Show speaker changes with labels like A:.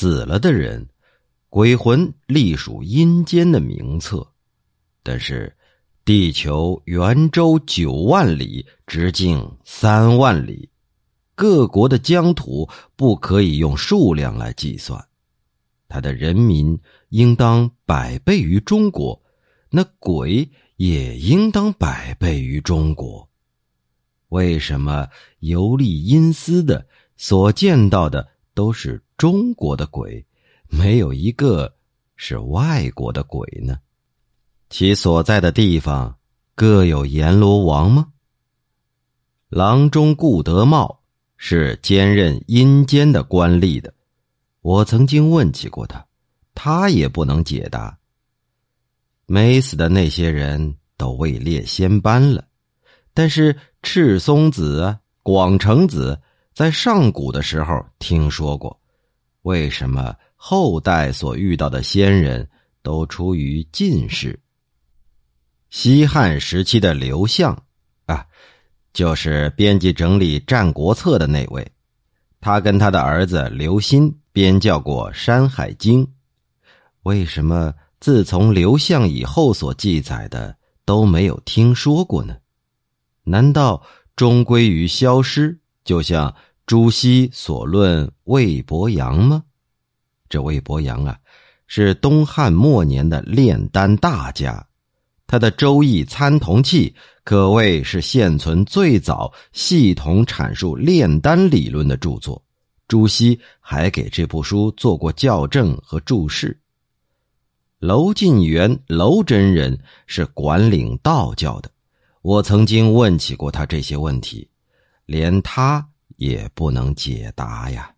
A: 死了的人，鬼魂隶属阴间的名册，但是地球圆周九万里，直径三万里，各国的疆土不可以用数量来计算，他的人民应当百倍于中国，那鬼也应当百倍于中国。为什么游历阴司的所见到的都是中国的鬼，没有一个是外国的鬼呢？其所在的地方各有阎罗王吗？郎中顾德茂是兼任阴间的官吏的，我曾经问起过他，他也不能解答。没死的那些人都位列仙班了。但是赤松子、广成子在上古的时候听说过，为什么后代所遇到的仙人都出于进士？西汉时期的刘向啊，就是编辑整理《战国策》的那位，他跟他的儿子刘歆编校过《山海经》，为什么自从刘向以后所记载的都没有听说过呢？难道终归于消失？就像朱熹所论魏伯阳吗？这魏伯阳啊，是东汉末年的炼丹大家，他的《周易参同契》可谓是现存最早系统阐述炼丹理论的著作。朱熹还给这部书做过校正和注释。娄晋元娄真人是管领道教的。我曾经问起过他这些问题，连他也不能解答呀。